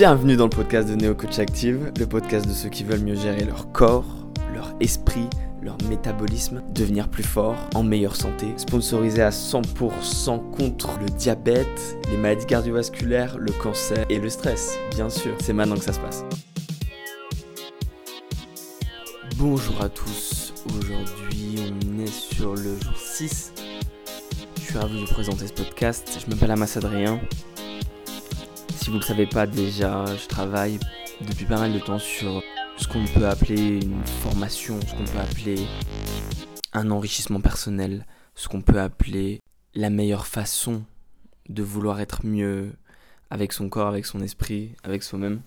Bienvenue dans le podcast de Neo Coach Active, le podcast de ceux qui veulent mieux gérer leur corps, leur esprit, leur métabolisme, devenir plus fort, en meilleure santé, sponsorisé à 100% contre le diabète, les maladies cardiovasculaires, le cancer et le stress, bien sûr. C'est maintenant que ça se passe. Bonjour à tous, aujourd'hui on est sur le jour 6. Je suis ravi de vous présenter ce podcast. Je m'appelle Amas Adrien. Si vous ne le savez pas déjà, je travaille depuis pas mal de temps sur ce qu'on peut appeler une formation, ce qu'on peut appeler un enrichissement personnel, ce qu'on peut appeler la meilleure façon de vouloir être mieux avec son corps, avec son esprit, avec soi-même.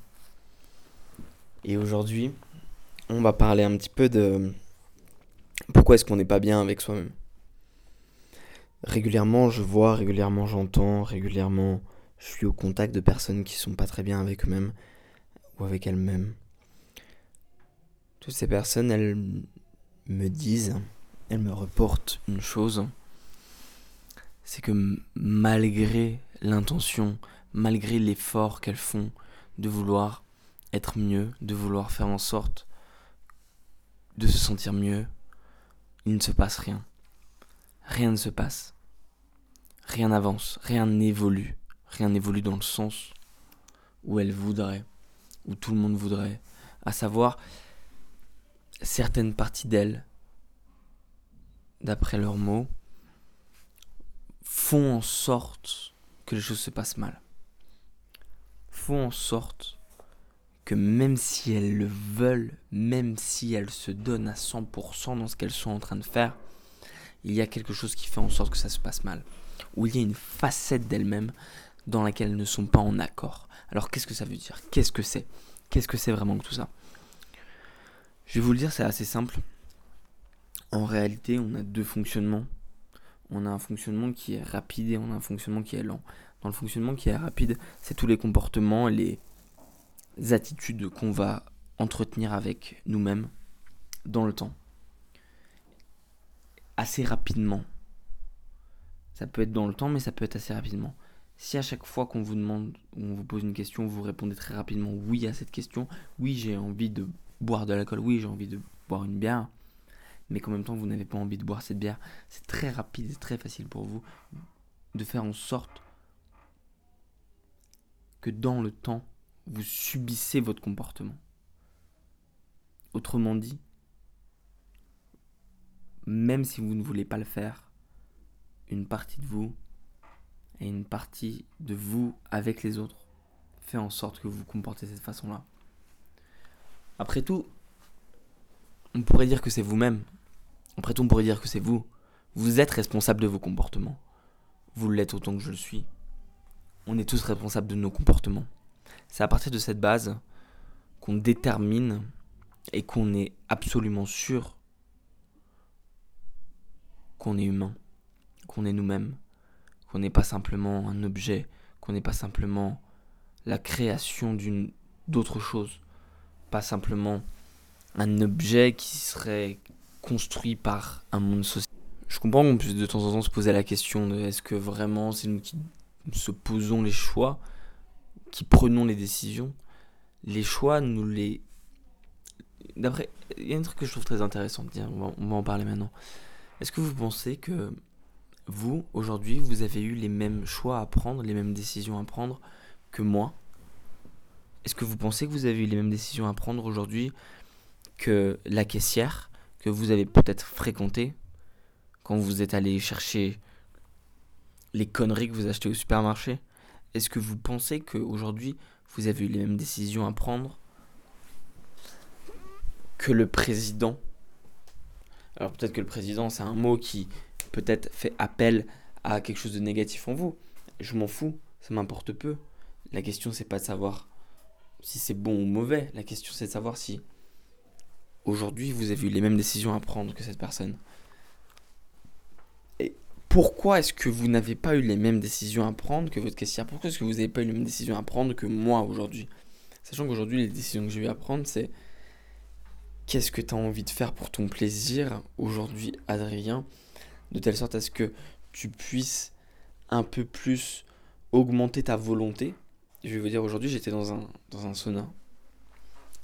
Et aujourd'hui, on va parler un petit peu de pourquoi est-ce qu'on n'est pas bien avec soi-même. Régulièrement, je vois, régulièrement, j'entends, régulièrement, je suis au contact de personnes qui sont pas très bien avec eux-mêmes ou avec elles-mêmes. Toutes ces personnes, elles me disent, elles me reportent une chose, c'est que malgré l'intention, malgré l'effort qu'elles font de vouloir être mieux, de vouloir faire en sorte de se sentir mieux, il ne se passe rien. Rien ne se passe. Rien n'avance, rien n'évolue rien n'évolue dans le sens où elle voudrait, où tout le monde voudrait, à savoir certaines parties d'elle, d'après leurs mots, font en sorte que les choses se passent mal. Font en sorte que même si elles le veulent, même si elles se donnent à 100% dans ce qu'elles sont en train de faire, il y a quelque chose qui fait en sorte que ça se passe mal. Ou il y a une facette d'elles-mêmes dans laquelle elles ne sont pas en accord. Alors qu'est-ce que ça veut dire? Qu'est-ce que c'est? Qu'est-ce que c'est vraiment que tout ça? Je vais vous le dire, c'est assez simple. En réalité, on a deux fonctionnements. On a un fonctionnement qui est rapide et on a un fonctionnement qui est lent. Dans le fonctionnement qui est rapide, c'est tous les comportements, les attitudes qu'on va entretenir avec nous-mêmes dans le temps. Assez rapidement. Ça peut être dans le temps, mais ça peut être assez rapidement. Si à chaque fois qu'on vous demande on vous pose une question, vous répondez très rapidement oui à cette question, oui j'ai envie de boire de l'alcool, oui j'ai envie de boire une bière, mais qu'en même temps vous n'avez pas envie de boire cette bière, c'est très rapide et très facile pour vous de faire en sorte que dans le temps, vous subissez votre comportement. Autrement dit, même si vous ne voulez pas le faire, une partie de vous et une partie de vous avec les autres fait en sorte que vous vous comportez de cette façon-là. Après tout, on pourrait dire que c'est vous-même. Après tout, on pourrait dire que c'est vous. Vous êtes responsable de vos comportements. Vous l'êtes autant que je le suis. On est tous responsables de nos comportements. C'est à partir de cette base qu'on détermine et qu'on est absolument sûr qu'on est humain, qu'on est nous-mêmes, qu'on n'est pas simplement un objet, qu'on n'est pas simplement la création d'une d'autre chose, pas simplement un objet qui serait construit par un monde social. Je comprends qu'on puisse de temps en temps se poser la question de est-ce que vraiment c'est nous qui se posons les choix, qui prenons les décisions. Les choix, nous les... D'après, il y a un truc que je trouve très intéressant, dire, on va en parler maintenant. Est-ce que vous pensez que vous, aujourd'hui, vous avez eu les mêmes choix à prendre, les mêmes décisions à prendre que moi. Est-ce que vous pensez que vous avez eu les mêmes décisions à prendre aujourd'hui que la caissière que vous avez peut-être fréquentée quand vous êtes allé chercher les conneries que vous achetez au supermarché? Est-ce que vous pensez qu'aujourd'hui, vous avez eu les mêmes décisions à prendre que le président? Alors peut-être que le président, c'est un mot qui peut-être fait appel à quelque chose de négatif en vous. Je m'en fous, ça m'importe peu. La question, c'est pas de savoir si c'est bon ou mauvais. La question, c'est de savoir si aujourd'hui vous avez eu les mêmes décisions à prendre que cette personne. Et pourquoi est-ce que vous n'avez pas eu les mêmes décisions à prendre que votre caissière? Pourquoi est-ce que vous n'avez pas eu les mêmes décisions à prendre que moi aujourd'hui? Sachant qu'aujourd'hui, les décisions que j'ai eu à prendre, c'est qu'est-ce que tu as envie de faire pour ton plaisir? Aujourd'hui, Adrien de telle sorte à ce que tu puisses un peu plus augmenter ta volonté je vais vous dire, aujourd'hui, j'étais dans un, dans un sauna.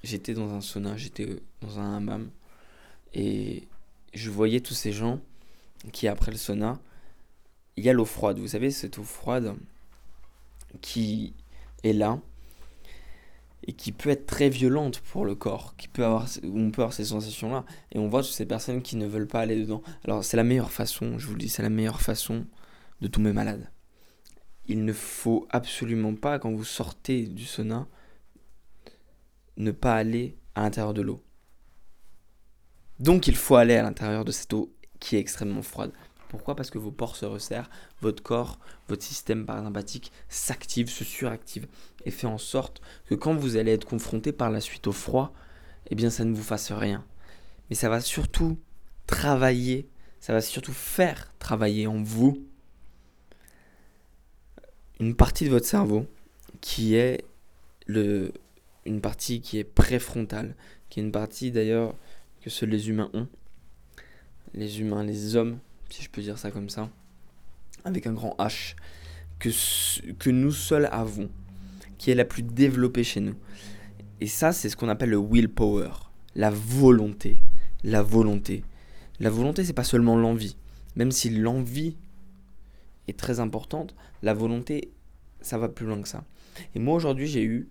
J'étais dans un sauna, j'étais dans un hammam. Et je voyais tous ces gens qui, après le sauna, il y a l'eau froide. Vous savez, cette eau froide qui est là et qui peut être très violente pour le corps, qui peut avoir, on peut avoir ces sensations-là. Et on voit toutes ces personnes qui ne veulent pas aller dedans. Alors, c'est la meilleure façon, je vous le dis, c'est la meilleure façon de tomber malade il ne faut absolument pas, quand vous sortez du sauna, ne pas aller à l'intérieur de l'eau. Donc il faut aller à l'intérieur de cette eau qui est extrêmement froide. Pourquoi? Parce que vos pores se resserrent, votre corps, votre système parasympathique s'active, se suractive et fait en sorte que quand vous allez être confronté par la suite au froid, eh bien ça ne vous fasse rien. Mais ça va surtout travailler, ça va surtout faire travailler en vous une partie de votre cerveau qui est une partie qui est préfrontale, qui est une partie d'ailleurs que seuls les humains ont. Les humains, les hommes, si je peux dire ça comme ça, avec un grand H, que, que nous seuls avons, qui est la plus développée chez nous. Et ça, c'est ce qu'on appelle le willpower, la volonté. La volonté. La volonté, c'est pas seulement l'envie. Même si l'envie est très importante, la volonté, ça va plus loin que ça. Et moi aujourd'hui, j'ai eu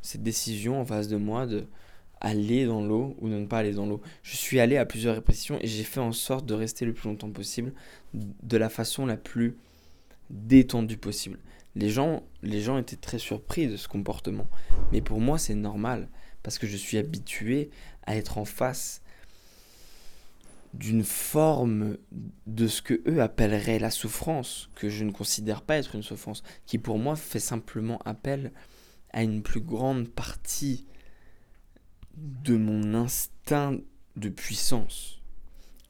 cette décision en face de moi de aller dans l'eau ou de ne pas aller dans l'eau. Je suis allé à plusieurs répétitions et j'ai fait en sorte de rester le plus longtemps possible de la façon la plus détendue possible. Les gens, les gens étaient très surpris de ce comportement. Mais pour moi, c'est normal parce que je suis habitué à être en face d'une forme de ce que eux appelleraient la souffrance, que je ne considère pas être une souffrance, qui pour moi fait simplement appel à une plus grande partie de mon instinct de puissance.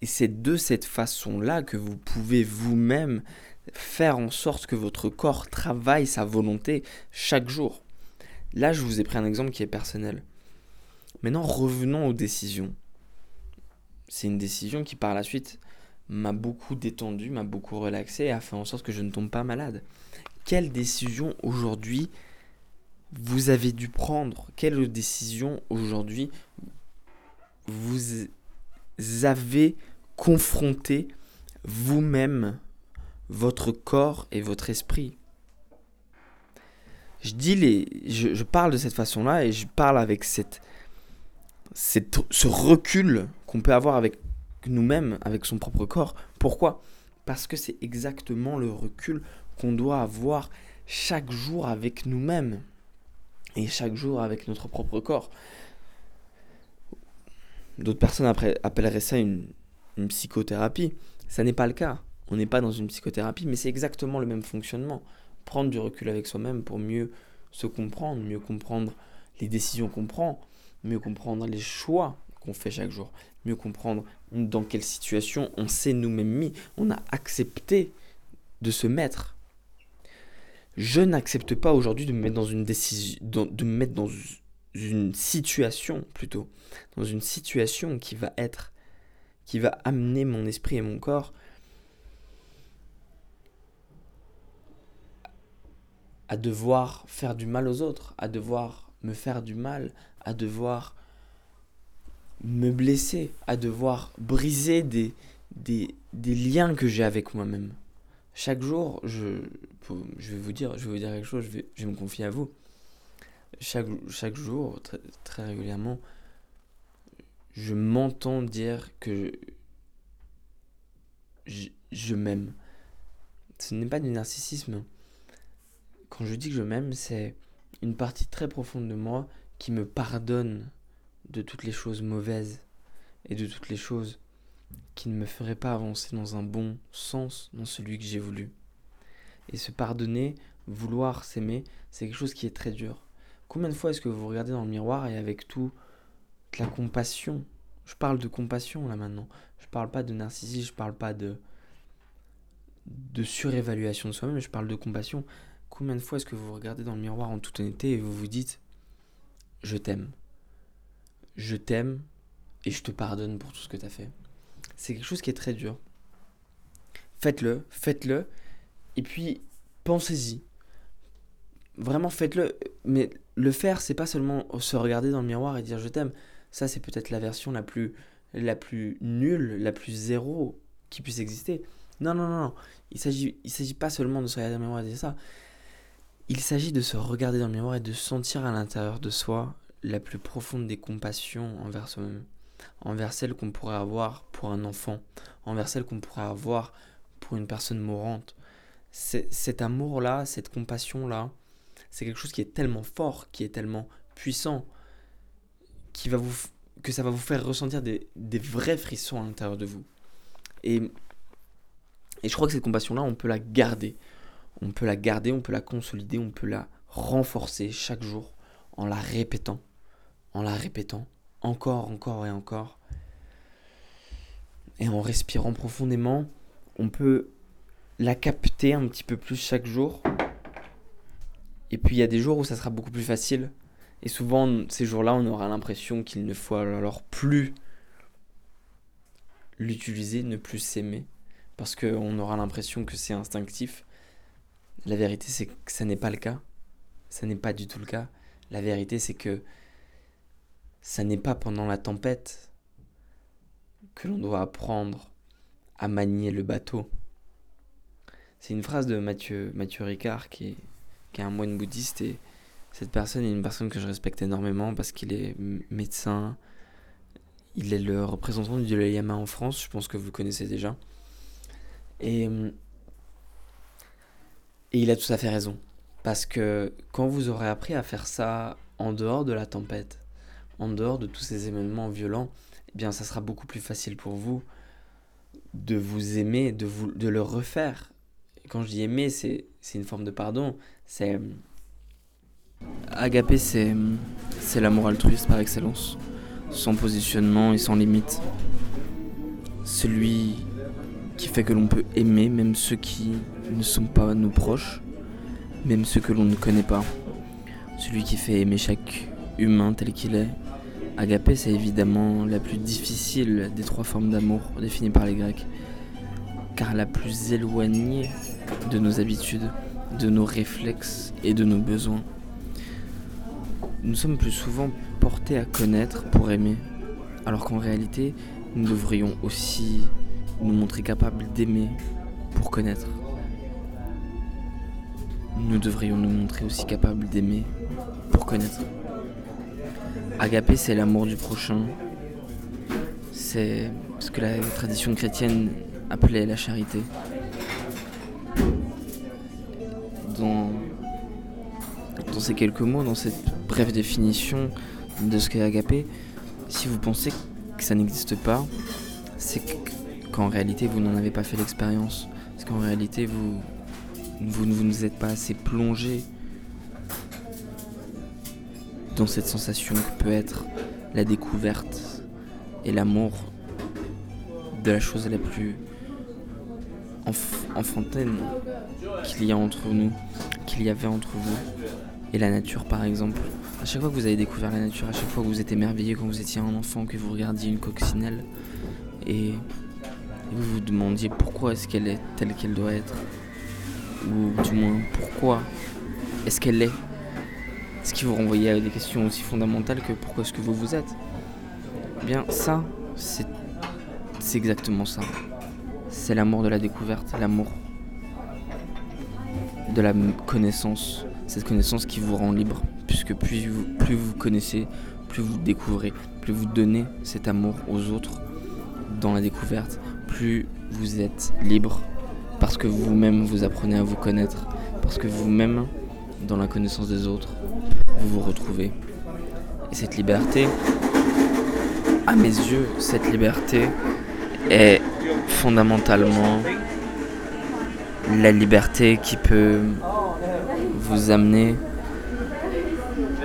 Et c'est de cette façon-là que vous pouvez vous-même faire en sorte que votre corps travaille sa volonté chaque jour. Là, je vous ai pris un exemple qui est personnel. Maintenant, revenons aux décisions c'est une décision qui par la suite m'a beaucoup détendu, m'a beaucoup relaxé et a fait en sorte que je ne tombe pas malade. Quelle décision aujourd'hui vous avez dû prendre Quelle décision aujourd'hui vous avez confronté vous-même, votre corps et votre esprit? Je dis les, je, parle de cette façon-là et je parle avec cette, cette, ce recul qu'on peut avoir avec nous-mêmes, avec son propre corps. Pourquoi? Parce que c'est exactement le recul qu'on doit avoir chaque jour avec nous-mêmes et chaque jour avec notre propre corps. D'autres personnes appelleraient ça une, une psychothérapie. Ça n'est pas le cas. On n'est pas dans une psychothérapie, mais c'est exactement le même fonctionnement. Prendre du recul avec soi-même pour mieux se comprendre, mieux comprendre les décisions qu'on prend, mieux comprendre les choix qu'on fait chaque jour, mieux comprendre dans quelle situation on s'est nous-mêmes mis, on a accepté de se mettre. Je n'accepte pas aujourd'hui de me mettre dans une décision, de dans une situation plutôt, dans une situation qui va être, qui va amener mon esprit et mon corps à devoir faire du mal aux autres, à devoir me faire du mal, à devoir me blesser, à devoir briser des, des, des liens que j'ai avec moi-même. Chaque jour, je, je vais vous dire, je vais vous dire quelque chose, je vais, je me confier à vous. Chaque, chaque jour, très, très régulièrement, je m'entends dire que je, je m'aime. Ce n'est pas du narcissisme. Quand je dis que je m'aime, c'est une partie très profonde de moi qui me pardonne de toutes les choses mauvaises et de toutes les choses qui ne me feraient pas avancer dans un bon sens dans celui que j'ai voulu. Et se pardonner, vouloir s'aimer, c'est quelque chose qui est très dur. Combien de fois est-ce que vous regardez dans le miroir et avec tout la compassion Je parle de compassion là maintenant. Je parle pas de narcissisme, je parle pas de de surévaluation de soi-même, je parle de compassion. Combien de fois est-ce que vous regardez dans le miroir en toute honnêteté et vous vous dites je t'aime. Je t'aime et je te pardonne pour tout ce que tu as fait. C'est quelque chose qui est très dur. Faites-le, faites-le. Et puis, pensez-y. vraiment faites-le. Mais le faire, c'est pas seulement se regarder dans le miroir et dire je t'aime. Ça, c'est peut-être la version la plus, la plus nulle, la plus zéro qui puisse exister. Non, non, non, non. Il s'agit, il s'agit pas seulement de se regarder dans le miroir et dire ça. Il s'agit de se regarder dans le miroir et de sentir à l'intérieur de soi la plus profonde des compassions envers soi-même, envers celle qu'on pourrait avoir pour un enfant, envers celle qu'on pourrait avoir pour une personne mourante. Cet amour-là, cette compassion-là, c'est quelque chose qui est tellement fort, qui est tellement puissant, qui va vous, que ça va vous faire ressentir des, vrais frissons à l'intérieur de vous. Et, et je crois que cette compassion-là, on peut la garder. On peut la garder, on peut la consolider, on peut la renforcer chaque jour en la répétant, en la répétant encore, encore et encore. Et en respirant profondément, on peut la capter un petit peu plus chaque jour. Et puis il y a des jours où ça sera beaucoup plus facile. Et souvent, ces jours-là, on aura l'impression qu'il ne faut alors plus l'utiliser, ne plus s'aimer. Parce qu'on aura l'impression que c'est instinctif. La vérité, c'est que ça n'est pas le cas. Ça n'est pas du tout le cas. La vérité, c'est que ça n'est pas pendant la tempête que l'on doit apprendre à manier le bateau. C'est une phrase de Mathieu, Ricard, qui est, un moine bouddhiste, et cette personne est une personne que je respecte énormément parce qu'il est médecin, il est le représentant du Dalai Lama en France, je pense que vous le connaissez déjà. Et il a tout à fait raison. Parce que quand vous aurez appris à faire ça en dehors de la tempête, en dehors de tous ces événements violents, eh bien ça sera beaucoup plus facile pour vous de vous aimer, de, le refaire quand je dis aimer, c'est une forme de pardon. C'est. Agapé, c'est l'amour altruiste par excellence. Sans positionnement et sans limite. Celui qui fait que l'on peut aimer même ceux qui ne sont pas nos proches, même ceux que l'on ne connaît pas. Celui qui fait aimer chaque humain tel qu'il est. Agapé, c'est évidemment la plus difficile des trois formes d'amour définies par les Grecs, car la plus éloignée de nos habitudes, de nos réflexes et de nos besoins. Nous sommes plus souvent portés à connaître pour aimer, alors qu'en réalité, nous devrions aussi nous montrer capables d'aimer pour connaître. Nous devrions nous montrer aussi capables d'aimer pour connaître. Agapé, c'est l'amour du prochain. C'est ce que la tradition chrétienne appelait la charité dans, ces quelques mots, dans cette brève définition de ce qu'est agapé, si vous pensez que ça n'existe pas, c'est qu'en réalité vous n'en avez pas fait l'expérience. C'est qu'en réalité vous ne vous êtes pas assez plongé dans cette sensation que peut être la découverte et l'amour de la chose la plus enfantaine qu'il y a entre nous, qu'il y avait entre vous et la nature par exemple. À chaque fois que vous avez découvert la nature, à chaque fois que vous êtes émerveillé quand vous étiez un enfant, que vous regardiez une coccinelle et, vous vous demandiez pourquoi est-ce qu'elle est telle qu'elle doit être, ou du moins pourquoi est-ce qu'elle est, ce qui vous renvoyait à des questions aussi fondamentales que pourquoi est-ce que vous vous êtes. Eh bien ça, c'est exactement ça c'est l'amour de la découverte, l'amour de la connaissance, cette connaissance qui vous rend libre, puisque plus vous, plus vous connaissez, plus vous découvrez, plus vous donnez cet amour aux autres dans la découverte, plus vous êtes libre, parce que vous-même vous apprenez à vous connaître, parce que vous-même, dans la connaissance des autres, vous vous retrouvez. Et cette liberté, à mes yeux, cette liberté est fondamentalement la liberté qui peut vous amener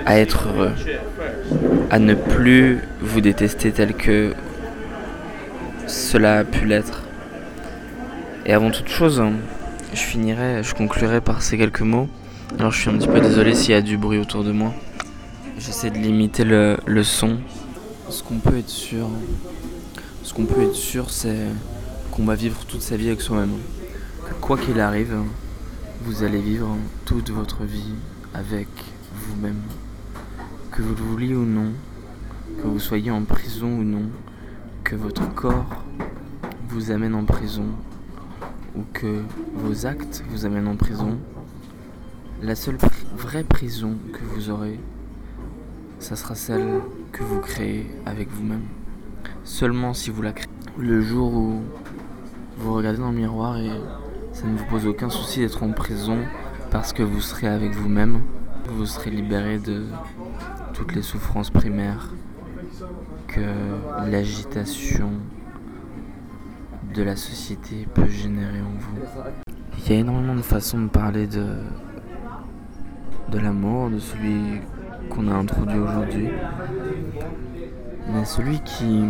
à être heureux, à ne plus vous détester tel que cela a pu l'être. Et avant toute chose, je finirai, je conclurai par ces quelques mots. Alors je suis un petit peu désolé s'il y a du bruit autour de moi. J'essaie de limiter le, son. Ce qu'on peut être sûr, ce qu'on peut être sûr, c'est qu'on va vivre toute sa vie avec soi-même. quoi qu'il arrive, vous allez vivre toute votre vie avec vous-même. Que vous le vouliez ou non, que vous soyez en prison ou non, que votre corps vous amène en prison ou que vos actes vous amènent en prison, la seule vraie prison que vous aurez, ça sera celle que vous créez avec vous-même. Seulement si vous la créez. Le jour où vous regardez dans le miroir et ça ne vous pose aucun souci d'être en prison parce que vous serez avec vous-même, vous serez libéré de toutes les souffrances primaires que l'agitation de la société peut générer en vous. Il y a énormément de façons de parler de, de l'amour, de celui qu'on a introduit aujourd'hui. Mais celui qui,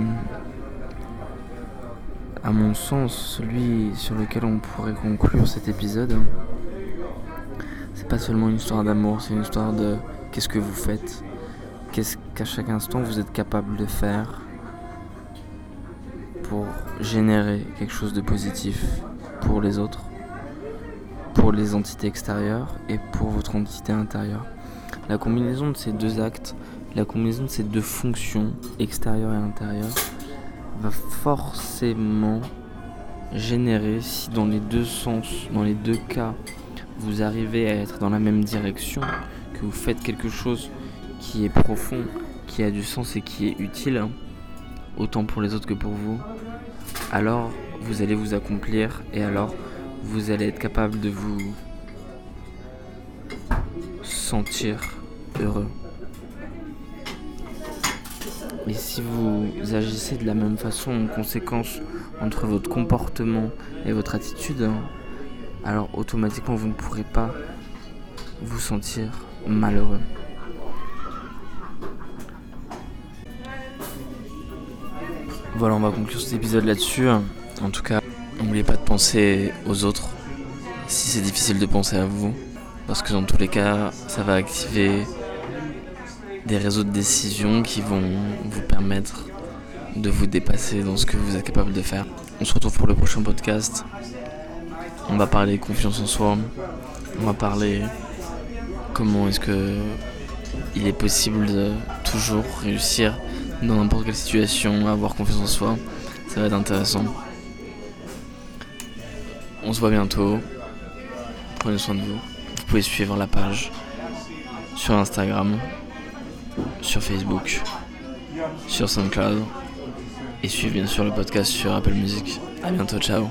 à mon sens, celui sur lequel on pourrait conclure cet épisode, c'est pas seulement une histoire d'amour, c'est une histoire de qu'est-ce que vous faites, qu'est-ce qu'à chaque instant vous êtes capable de faire pour générer quelque chose de positif pour les autres, pour les entités extérieures et pour votre entité intérieure. La combinaison de ces deux actes, la combinaison de ces deux fonctions, extérieure et intérieure, va forcément générer, si dans les deux sens, dans les deux cas, vous arrivez à être dans la même direction, que vous faites quelque chose qui est profond, qui a du sens et qui est utile, autant pour les autres que pour vous, alors vous allez vous accomplir et alors vous allez être capable de vous sentir heureux. Et si vous agissez de la même façon en conséquence entre votre comportement et votre attitude, alors automatiquement vous ne pourrez pas vous sentir malheureux. Voilà, on va conclure cet épisode là-dessus. En tout cas, n'oubliez pas de penser aux autres si c'est difficile de penser à vous. Parce que dans tous les cas, ça va activer des réseaux de décision qui vont vous permettre de vous dépasser dans ce que vous êtes capable de faire. On se retrouve pour le prochain podcast. On va parler confiance en soi. On va parler comment est-ce que il est possible de toujours réussir dans n'importe quelle situation, avoir confiance en soi. Ça va être intéressant. On se voit bientôt. Prenez soin de vous. Vous pouvez suivre la page sur Instagram, sur Facebook, sur SoundCloud et suivre bien sûr le podcast sur Apple Music. A bientôt, ciao